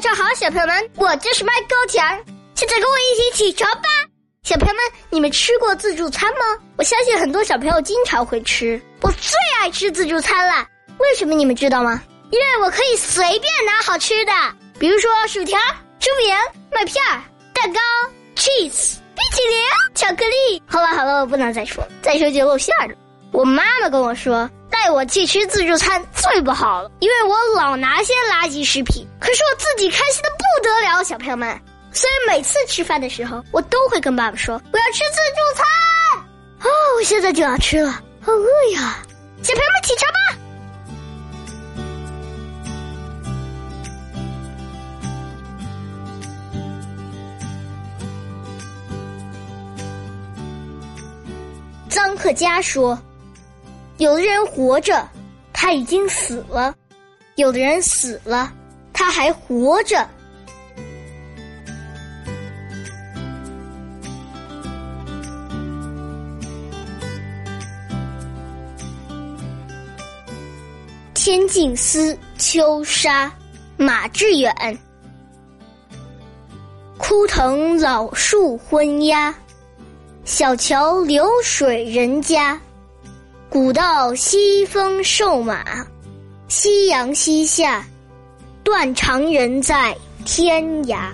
早上好，小朋友们，我就是麦高甜，现在跟我一起起床吧。小朋友们，你们吃过自助餐吗？我相信很多小朋友经常会吃，我最爱吃自助餐了。为什么你们知道吗？因为我可以随便拿好吃的，比如说薯条、猪饼、麦片、蛋糕、cheese、冰淇淋、巧克力。好了好了，我不能再说，再说就露馅了。我妈妈跟我说，我去吃自助餐最不好了，因为我老拿些垃圾食品。可是我自己开心的不得了，小朋友们。所以每次吃饭的时候，我都会跟爸爸说我要吃自助餐。哦，我现在就要吃了，好饿呀！小朋友们起床吧。臧克家说。有的人活着，他已经死了；有的人死了，他还活着。天净思，秋沙，马致远。枯藤老树昏鸦，小桥流水人家。古道西风瘦马，夕阳西下，断肠人在天涯。